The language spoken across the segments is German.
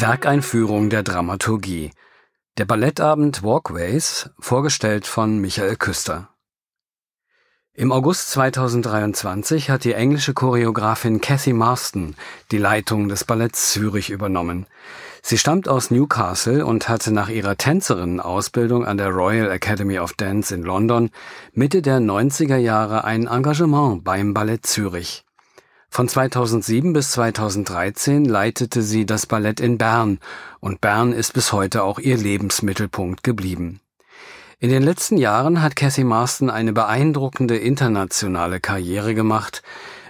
Werkeinführung der Dramaturgie. Der Ballettabend Walkways, vorgestellt von Michael Küster. Im August 2023 hat die englische Choreografin Cathy Marston die Leitung des Balletts Zürich übernommen. Sie stammt aus Newcastle und hatte nach ihrer Tänzerinnenausbildung an der Royal Academy of Dance in London Mitte der 90er Jahre ein Engagement beim Ballett Zürich. Von 2007 bis 2013 leitete sie das Ballett in Bern und Bern ist bis heute auch ihr Lebensmittelpunkt geblieben. In den letzten Jahren hat Cathy Marston eine beeindruckende internationale Karriere gemacht,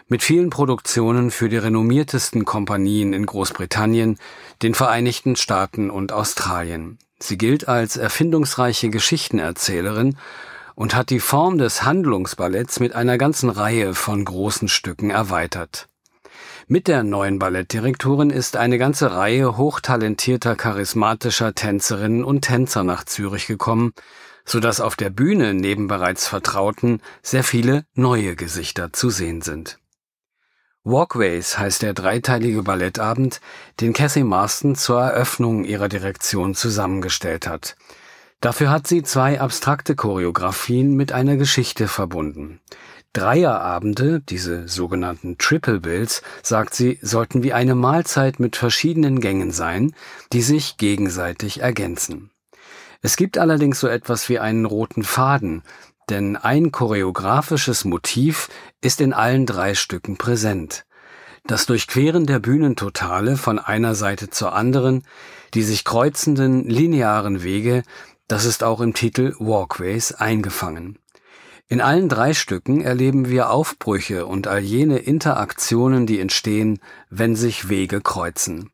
mit vielen Produktionen für die renommiertesten Kompanien in Großbritannien, den Vereinigten Staaten und Australien. Sie gilt als erfindungsreiche Geschichtenerzählerin und hat die Form des Handlungsballetts mit einer ganzen Reihe von großen Stücken erweitert. Mit der neuen Ballettdirektorin ist eine ganze Reihe hochtalentierter, charismatischer Tänzerinnen und Tänzer nach Zürich gekommen, so dass auf der Bühne neben bereits Vertrauten sehr viele neue Gesichter zu sehen sind. Walkways heißt der dreiteilige Ballettabend, den Cathy Marston zur Eröffnung ihrer Direktion zusammengestellt hat. Dafür hat sie zwei abstrakte Choreografien mit einer Geschichte verbunden. Dreierabende, diese sogenannten Triple Bills, sagt sie, sollten wie eine Mahlzeit mit verschiedenen Gängen sein, die sich gegenseitig ergänzen. Es gibt allerdings so etwas wie einen roten Faden, denn ein choreografisches Motiv ist in allen drei Stücken präsent. Das Durchqueren der Bühnentotale von einer Seite zur anderen, die sich kreuzenden linearen Wege, das ist auch im Titel Walkways eingefangen. In allen drei Stücken erleben wir Aufbrüche und all jene Interaktionen, die entstehen, wenn sich Wege kreuzen.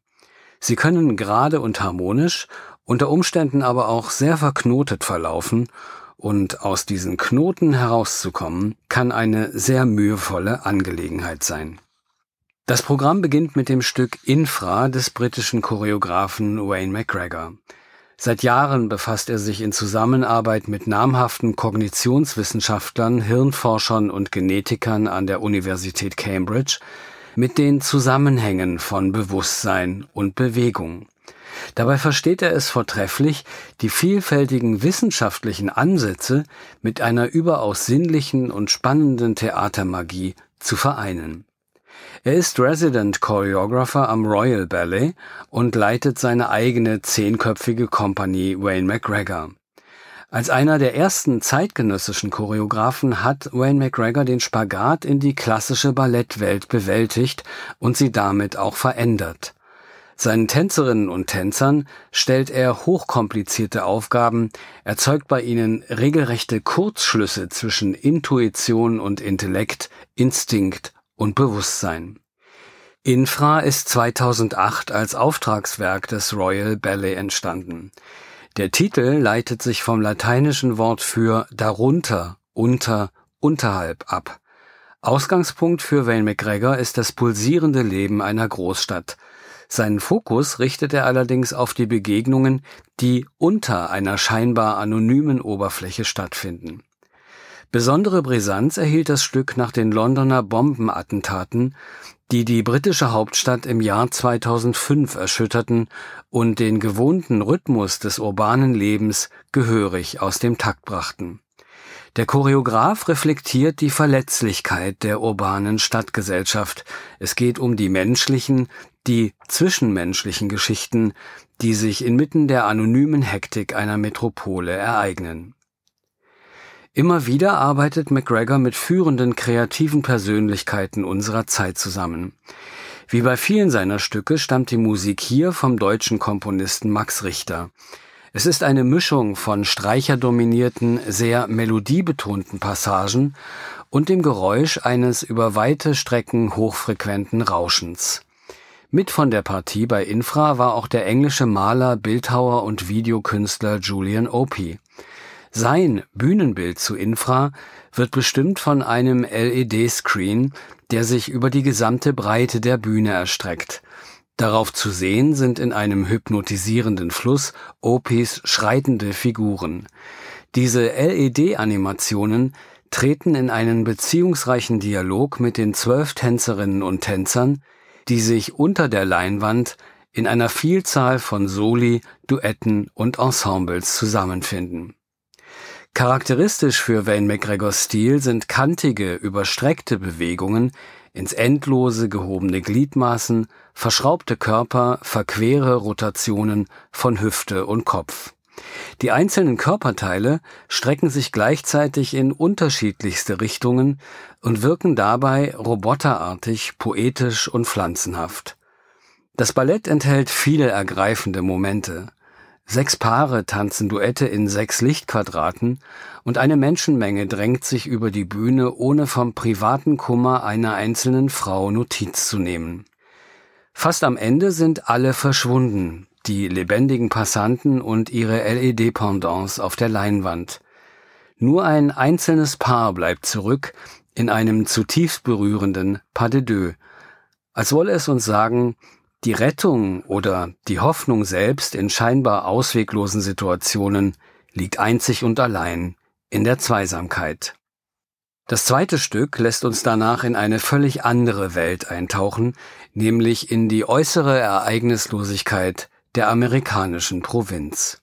Sie können gerade und harmonisch, unter Umständen aber auch sehr verknotet verlaufen, und aus diesen Knoten herauszukommen, kann eine sehr mühevolle Angelegenheit sein. Das Programm beginnt mit dem Stück Infra des britischen Choreografen Wayne McGregor. Seit Jahren befasst er sich in Zusammenarbeit mit namhaften Kognitionswissenschaftlern, Hirnforschern und Genetikern an der Universität Cambridge mit den Zusammenhängen von Bewusstsein und Bewegung. Dabei versteht er es vortrefflich, die vielfältigen wissenschaftlichen Ansätze mit einer überaus sinnlichen und spannenden Theatermagie zu vereinen. Er ist Resident Choreographer am Royal Ballet und leitet seine eigene zehnköpfige Kompanie Wayne McGregor. Als einer der ersten zeitgenössischen Choreografen hat Wayne McGregor den Spagat in die klassische Ballettwelt bewältigt und sie damit auch verändert. Seinen Tänzerinnen und Tänzern stellt er hochkomplizierte Aufgaben, erzeugt bei ihnen regelrechte Kurzschlüsse zwischen Intuition und Intellekt, Instinkt und Bewusstsein. Infra ist 2008 als Auftragswerk des Royal Ballet entstanden. Der Titel leitet sich vom lateinischen Wort für darunter, unter, unterhalb ab. Ausgangspunkt für Wayne McGregor ist das pulsierende Leben einer Großstadt. Seinen Fokus richtet er allerdings auf die Begegnungen, die unter einer scheinbar anonymen Oberfläche stattfinden. Besondere Brisanz erhielt das Stück nach den Londoner Bombenattentaten, die die britische Hauptstadt im Jahr 2005 erschütterten und den gewohnten Rhythmus des urbanen Lebens gehörig aus dem Takt brachten. Der Choreograf reflektiert die Verletzlichkeit der urbanen Stadtgesellschaft. Es geht um die menschlichen, die zwischenmenschlichen Geschichten, die sich inmitten der anonymen Hektik einer Metropole ereignen. Immer wieder arbeitet McGregor mit führenden kreativen Persönlichkeiten unserer Zeit zusammen. Wie bei vielen seiner Stücke stammt die Musik hier vom deutschen Komponisten Max Richter. Es ist eine Mischung von streicherdominierten, sehr melodiebetonten Passagen und dem Geräusch eines über weite Strecken hochfrequenten Rauschens. Mit von der Partie bei Infra war auch der englische Maler, Bildhauer und Videokünstler Julian Opie. Sein Bühnenbild zu Infra wird bestimmt von einem LED-Screen, der sich über die gesamte Breite der Bühne erstreckt. Darauf zu sehen sind in einem hypnotisierenden Fluss Opis schreitende Figuren. Diese LED-Animationen treten in einen beziehungsreichen Dialog mit den zwölf Tänzerinnen und Tänzern, die sich unter der Leinwand in einer Vielzahl von Soli, Duetten und Ensembles zusammenfinden. Charakteristisch für Wayne McGregors Stil sind kantige, überstreckte Bewegungen, ins Endlose gehobene Gliedmaßen, verschraubte Körper, verquere Rotationen von Hüfte und Kopf. Die einzelnen Körperteile strecken sich gleichzeitig in unterschiedlichste Richtungen und wirken dabei roboterartig, poetisch und pflanzenhaft. Das Ballett enthält viele ergreifende Momente. Sechs Paare tanzen Duette in sechs Lichtquadraten und eine Menschenmenge drängt sich über die Bühne, ohne vom privaten Kummer einer einzelnen Frau Notiz zu nehmen. Fast am Ende sind alle verschwunden, die lebendigen Passanten und ihre LED-Pendants auf der Leinwand. Nur ein einzelnes Paar bleibt zurück in einem zutiefst berührenden Pas de deux, als wolle es uns sagen, die Rettung oder die Hoffnung selbst in scheinbar ausweglosen Situationen liegt einzig und allein in der Zweisamkeit. Das zweite Stück lässt uns danach in eine völlig andere Welt eintauchen, nämlich in die äußere Ereignislosigkeit der amerikanischen Provinz.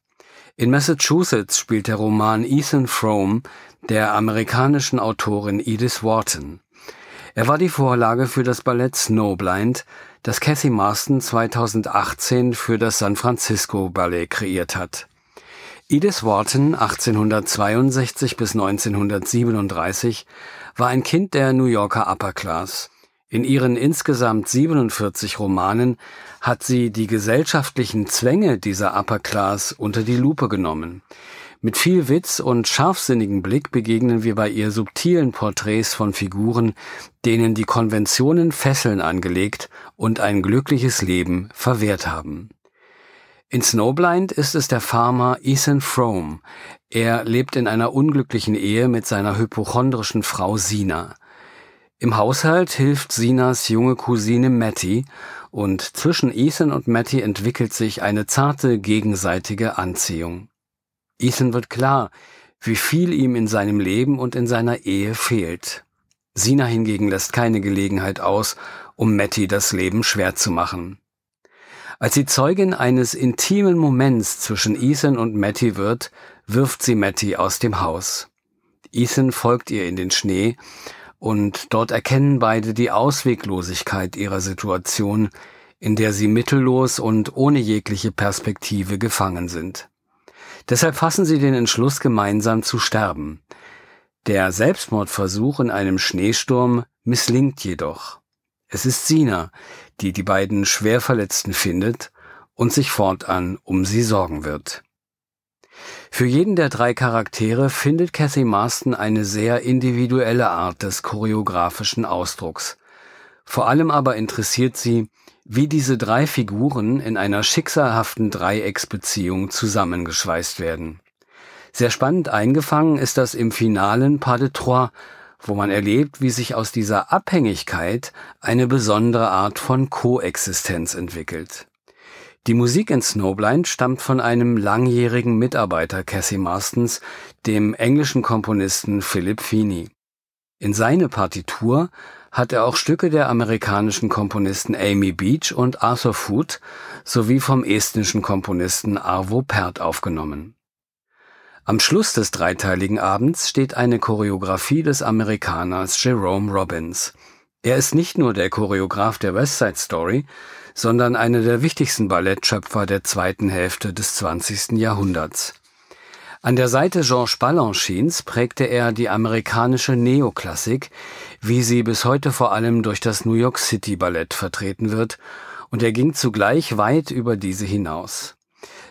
In Massachusetts spielt der Roman Ethan Frome der amerikanischen Autorin Edith Wharton. Er war die Vorlage für das Ballett Snowblind, das Cathy Marston 2018 für das San Francisco Ballet kreiert hat. Edith Wharton, 1862 bis 1937, war ein Kind der New Yorker Upper Class. In ihren insgesamt 47 Romanen hat sie die gesellschaftlichen Zwänge dieser Upper Class unter die Lupe genommen. Mit viel Witz und scharfsinnigen Blick begegnen wir bei ihr subtilen Porträts von Figuren, denen die Konventionen Fesseln angelegt und ein glückliches Leben verwehrt haben. In Snowblind ist es der Farmer Ethan Frome. Er lebt in einer unglücklichen Ehe mit seiner hypochondrischen Frau Sina. Im Haushalt hilft Sinas junge Cousine Matty und zwischen Ethan und Matty entwickelt sich eine zarte gegenseitige Anziehung. Ethan wird klar, wie viel ihm in seinem Leben und in seiner Ehe fehlt. Sina hingegen lässt keine Gelegenheit aus, um Matty das Leben schwer zu machen. Als sie Zeugin eines intimen Moments zwischen Ethan und Matty wird, wirft sie Matty aus dem Haus. Ethan folgt ihr in den Schnee und dort erkennen beide die Ausweglosigkeit ihrer Situation, in der sie mittellos und ohne jegliche Perspektive gefangen sind. Deshalb fassen sie den Entschluss, gemeinsam zu sterben. Der Selbstmordversuch in einem Schneesturm misslingt jedoch. Es ist Sina, die die beiden Schwerverletzten findet und sich fortan um sie sorgen wird. Für jeden der drei Charaktere findet Cathy Marston eine sehr individuelle Art des choreografischen Ausdrucks. Vor allem aber interessiert sie, wie diese drei Figuren in einer schicksalhaften Dreiecksbeziehung zusammengeschweißt werden. Sehr spannend eingefangen ist das im finalen Pas de Trois, wo man erlebt, wie sich aus dieser Abhängigkeit eine besondere Art von Koexistenz entwickelt. Die Musik in Snowblind stammt von einem langjährigen Mitarbeiter Cassie Marstons, dem englischen Komponisten Philip Feeney. In seine Partitur hat er auch Stücke der amerikanischen Komponisten Amy Beach und Arthur Foot sowie vom estnischen Komponisten Arvo Pärt aufgenommen. Am Schluss des dreiteiligen Abends steht eine Choreografie des Amerikaners Jerome Robbins. Er ist nicht nur der Choreograf der West Side Story, sondern einer der wichtigsten Ballettschöpfer der zweiten Hälfte des 20. Jahrhunderts. An der Seite Georges Balanchines prägte er die amerikanische Neoklassik, wie sie bis heute vor allem durch das New York City Ballett vertreten wird, und er ging zugleich weit über diese hinaus.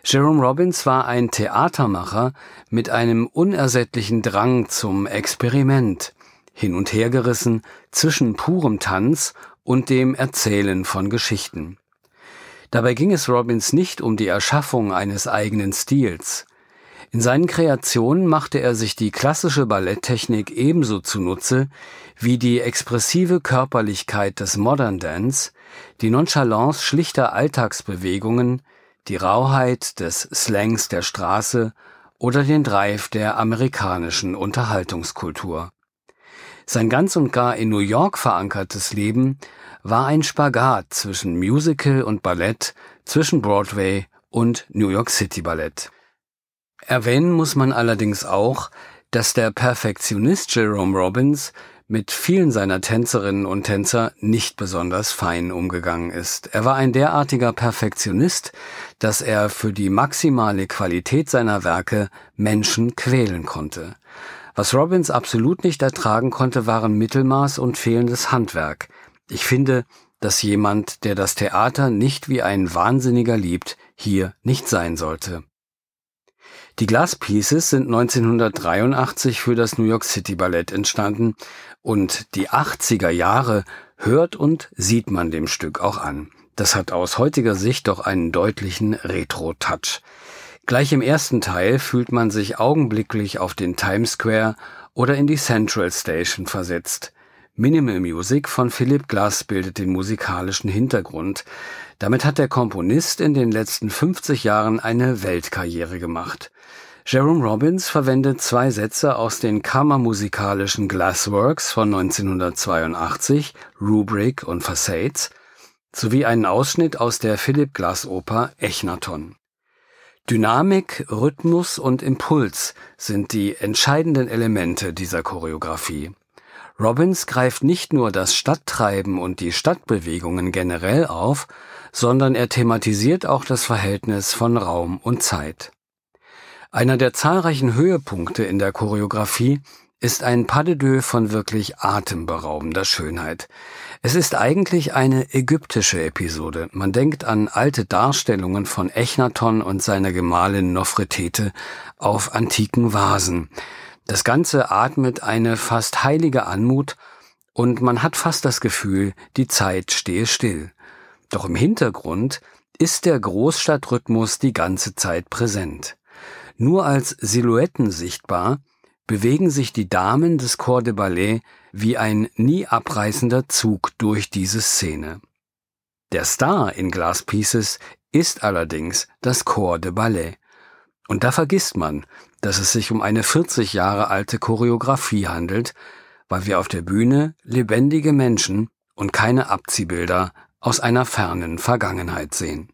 Jerome Robbins war ein Theatermacher mit einem unersättlichen Drang zum Experiment, hin und her gerissen zwischen purem Tanz und dem Erzählen von Geschichten. Dabei ging es Robbins nicht um die Erschaffung eines eigenen Stils. In seinen Kreationen machte er sich die klassische Balletttechnik ebenso zunutze wie die expressive Körperlichkeit des Modern Dance, die Nonchalance schlichter Alltagsbewegungen, die Rauheit des Slangs der Straße oder den Drive der amerikanischen Unterhaltungskultur. Sein ganz und gar in New York verankertes Leben war ein Spagat zwischen Musical und Ballett, zwischen Broadway und New York City Ballett. Erwähnen muss man allerdings auch, dass der Perfektionist Jerome Robbins mit vielen seiner Tänzerinnen und Tänzer nicht besonders fein umgegangen ist. Er war ein derartiger Perfektionist, dass er für die maximale Qualität seiner Werke Menschen quälen konnte. Was Robbins absolut nicht ertragen konnte, waren Mittelmaß und fehlendes Handwerk. Ich finde, dass jemand, der das Theater nicht wie ein Wahnsinniger liebt, hier nicht sein sollte. Die Glass Pieces sind 1983 für das New York City Ballett entstanden und die 80er Jahre hört und sieht man dem Stück auch an. Das hat aus heutiger Sicht doch einen deutlichen Retro-Touch. Gleich im ersten Teil fühlt man sich augenblicklich auf den Times Square oder in die Central Station versetzt. Minimal Music von Philip Glass bildet den musikalischen Hintergrund. Damit hat der Komponist in den letzten 50 Jahren eine Weltkarriere gemacht. Jerome Robbins verwendet zwei Sätze aus den kammermusikalischen Glassworks von 1982, Rubric und Facades, sowie einen Ausschnitt aus der Philip Glass Oper Echnaton. Dynamik, Rhythmus und Impuls sind die entscheidenden Elemente dieser Choreografie. Robbins greift nicht nur das Stadttreiben und die Stadtbewegungen generell auf, sondern er thematisiert auch das Verhältnis von Raum und Zeit. Einer der zahlreichen Höhepunkte in der Choreografie ist ein Pas de deux von wirklich atemberaubender Schönheit. Es ist eigentlich eine ägyptische Episode. Man denkt an alte Darstellungen von Echnaton und seiner Gemahlin Nofretete auf antiken Vasen. Das Ganze atmet eine fast heilige Anmut und man hat fast das Gefühl, die Zeit stehe still. Doch im Hintergrund ist der Großstadtrhythmus die ganze Zeit präsent. Nur als Silhouetten sichtbar, bewegen sich die Damen des Corps de Ballet wie ein nie abreißender Zug durch diese Szene. Der Star in Glass Pieces ist allerdings das Corps de Ballet. Und da vergisst man, dass es sich um eine 40 Jahre alte Choreografie handelt, weil wir auf der Bühne lebendige Menschen und keine Abziehbilder aus einer fernen Vergangenheit sehen.